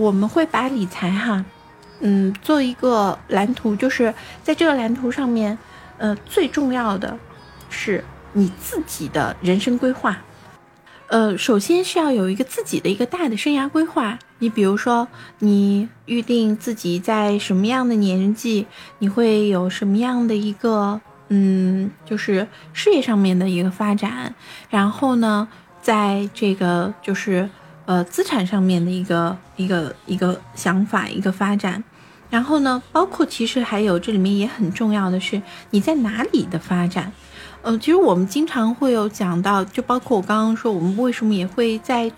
我们会把理财哈，嗯，做一个蓝图，就是在这个蓝图上面，呃，最重要的是你自己的人生规划。呃，首先是要有一个自己的一个大的生涯规划。你比如说，你预定自己在什么样的年纪，你会有什么样的一个，嗯，就是事业上面的一个发展。然后呢，在这个就是呃资产上面的一个一个一个想法一个发展。然后呢，包括其实还有这里面也很重要的是你在哪里的发展。嗯，其实我们经常会有讲到，就包括我刚刚说，我们为什么也会在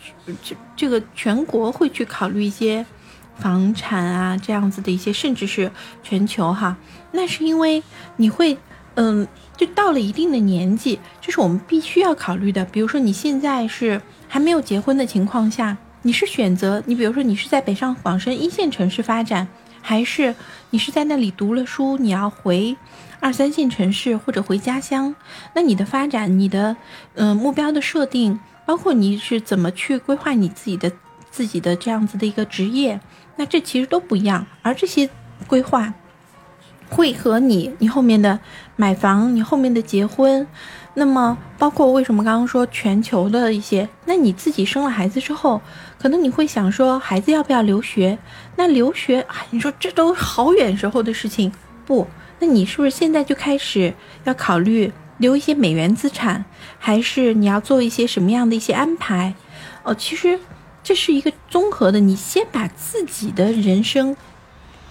这这个全国会去考虑一些房产啊这样子的一些，甚至是全球哈，那是因为你会，嗯，就到了一定的年纪，这是我们必须要考虑的。比如说你现在是还没有结婚的情况下，你是选择你，比如说你是在北上广深一线城市发展，还是你是在那里读了书，你要回。二三线城市或者回家乡，那你的发展、你的嗯目标的设定，包括你是怎么去规划你自己的自己的这样子的一个职业，那这其实都不一样。而这些规划会和你你后面的买房、你后面的结婚，那么包括为什么刚刚说全球的一些，那你自己生了孩子之后，可能你会想说孩子要不要留学？那留学，你说这都好远时候的事情，不。那你是不是现在就开始要考虑留一些美元资产，还是你要做一些什么样的一些安排？哦，其实这是一个综合的。你先把自己的人生，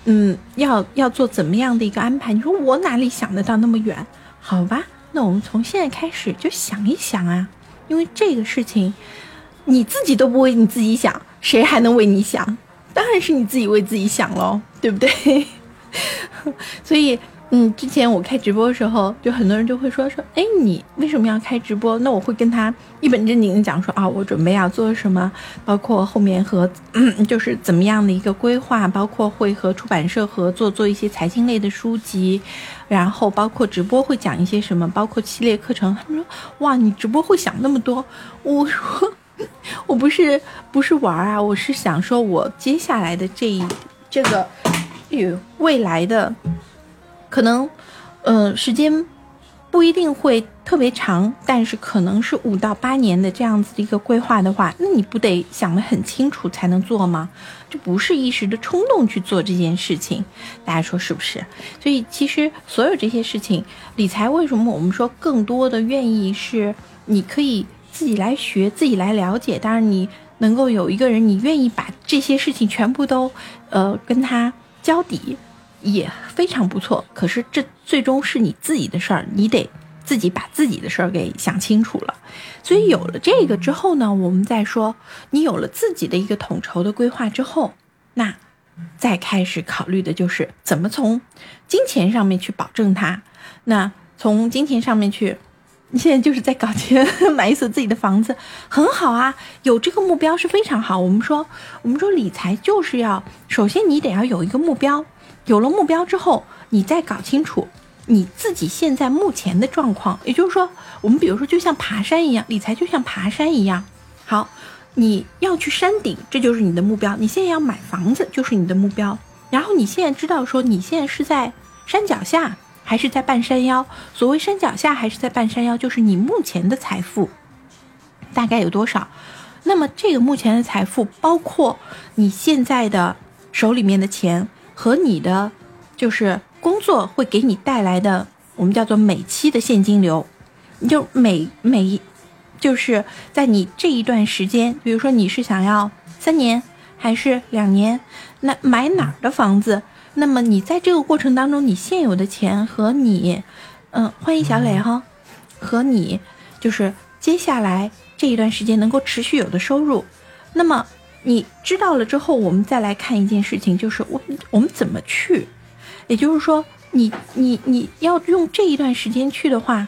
嗯，要要做怎么样的一个安排？你说我哪里想得到那么远？好吧，那我们从现在开始就想一想啊，因为这个事情你自己都不为你自己想，谁还能为你想？当然是你自己为自己想喽，对不对？所以。嗯，之前我开直播的时候，就很多人就会说说，哎，你为什么要开直播？那我会跟他一本正经的讲说啊，我准备要做什么，包括后面和 就是怎么样的一个规划，包括会和出版社合作做一些财经类的书籍，然后包括直播会讲一些什么，包括系列课程。他们说，哇，你直播会想那么多？我说，我不是不是玩啊，我是想说我接下来的这一这个与未来的。可能，呃，时间不一定会特别长，但是可能是五到八年的这样子的一个规划的话，那你不得想得很清楚才能做吗？这不是一时的冲动去做这件事情，大家说是不是？所以其实所有这些事情，理财为什么我们说更多的愿意是你可以自己来学，自己来了解。当然，你能够有一个人，你愿意把这些事情全部都，呃，跟他交底。也非常不错，可是这最终是你自己的事儿，你得自己把自己的事儿给想清楚了。所以有了这个之后呢，我们再说，你有了自己的一个统筹的规划之后，那再开始考虑的就是怎么从金钱上面去保证它。那从金钱上面去，你现在就是在搞钱，买一所自己的房子，很好啊，有这个目标是非常好。我们说，我们说理财就是要，首先你得要有一个目标。有了目标之后，你再搞清楚你自己现在目前的状况。也就是说，我们比如说，就像爬山一样，理财就像爬山一样。好，你要去山顶，这就是你的目标。你现在要买房子，就是你的目标。然后你现在知道说，你现在是在山脚下还是在半山腰？所谓山脚下还是在半山腰，就是你目前的财富大概有多少。那么这个目前的财富，包括你现在的手里面的钱。和你的就是工作会给你带来的，我们叫做每期的现金流，你就每每就是在你这一段时间，比如说你是想要三年还是两年，那买哪儿的房子？那么你在这个过程当中，你现有的钱和你，嗯，欢迎小磊哈，和你就是接下来这一段时间能够持续有的收入，那么。你知道了之后，我们再来看一件事情，就是我我们怎么去，也就是说，你你你要用这一段时间去的话，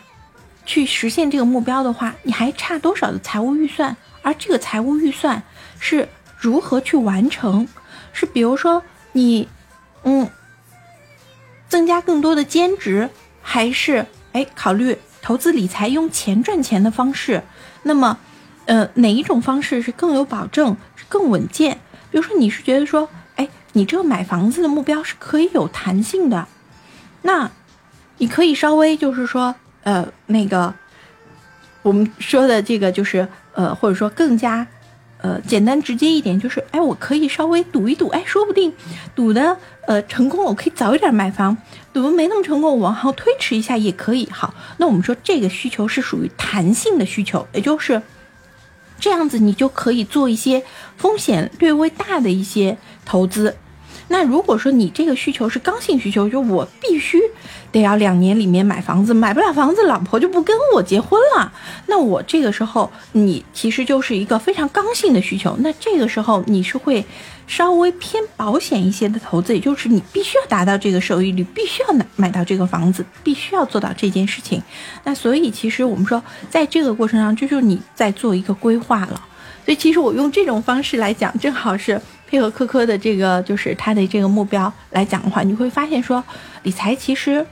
去实现这个目标的话，你还差多少的财务预算？而这个财务预算是如何去完成？是比如说你，嗯，增加更多的兼职，还是哎考虑投资理财用钱赚钱的方式？那么，呃，哪一种方式是更有保证？更稳健，比如说你是觉得说，哎，你这个买房子的目标是可以有弹性的，那你可以稍微就是说，呃，那个我们说的这个就是呃，或者说更加。呃，简单直接一点就是，哎，我可以稍微赌一赌，哎，说不定赌的呃成功，我可以早一点买房；赌的没那么成功，我往后推迟一下也可以。好，那我们说这个需求是属于弹性的需求，也就是这样子，你就可以做一些风险略微大的一些投资。那如果说你这个需求是刚性需求，就我必须得要两年里面买房子，买不了房子，老婆就不跟我结婚了。那我这个时候，你其实就是一个非常刚性的需求。那这个时候你是会稍微偏保险一些的投资，也就是你必须要达到这个收益率，必须要买买到这个房子，必须要做到这件事情。那所以其实我们说，在这个过程上，就是你在做一个规划了。所以其实我用这种方式来讲，正好是。配合科科的这个，就是他的这个目标来讲的话，你会发现说，理财其实，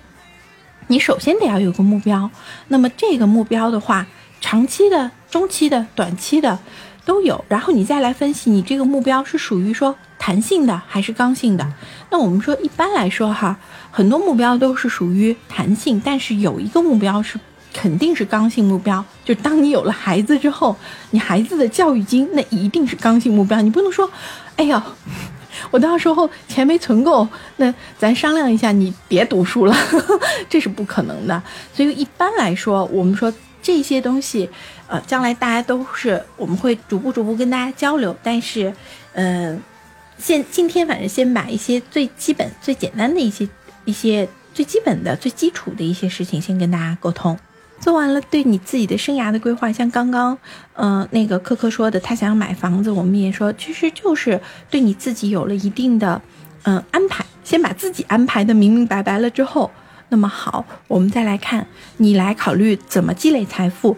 你首先得要有个目标。那么这个目标的话，长期的、中期的、短期的都有。然后你再来分析，你这个目标是属于说弹性的还是刚性的？那我们说一般来说哈，很多目标都是属于弹性，但是有一个目标是。肯定是刚性目标，就当你有了孩子之后，你孩子的教育金那一定是刚性目标。你不能说，哎呀，我到时候钱没存够，那咱商量一下，你别读书了，这是不可能的。所以一般来说，我们说这些东西，呃，将来大家都是我们会逐步逐步跟大家交流。但是，嗯，现今天反正先把一些最基本、最简单的一些、一些最基本的、最基础的一些事情先跟大家沟通。做完了对你自己的生涯的规划，像刚刚，嗯，那个科科说的，他想要买房子，我们也说，其实就是对你自己有了一定的，嗯，安排，先把自己安排的明明白白了之后，那么好，我们再来看，你来考虑怎么积累财富。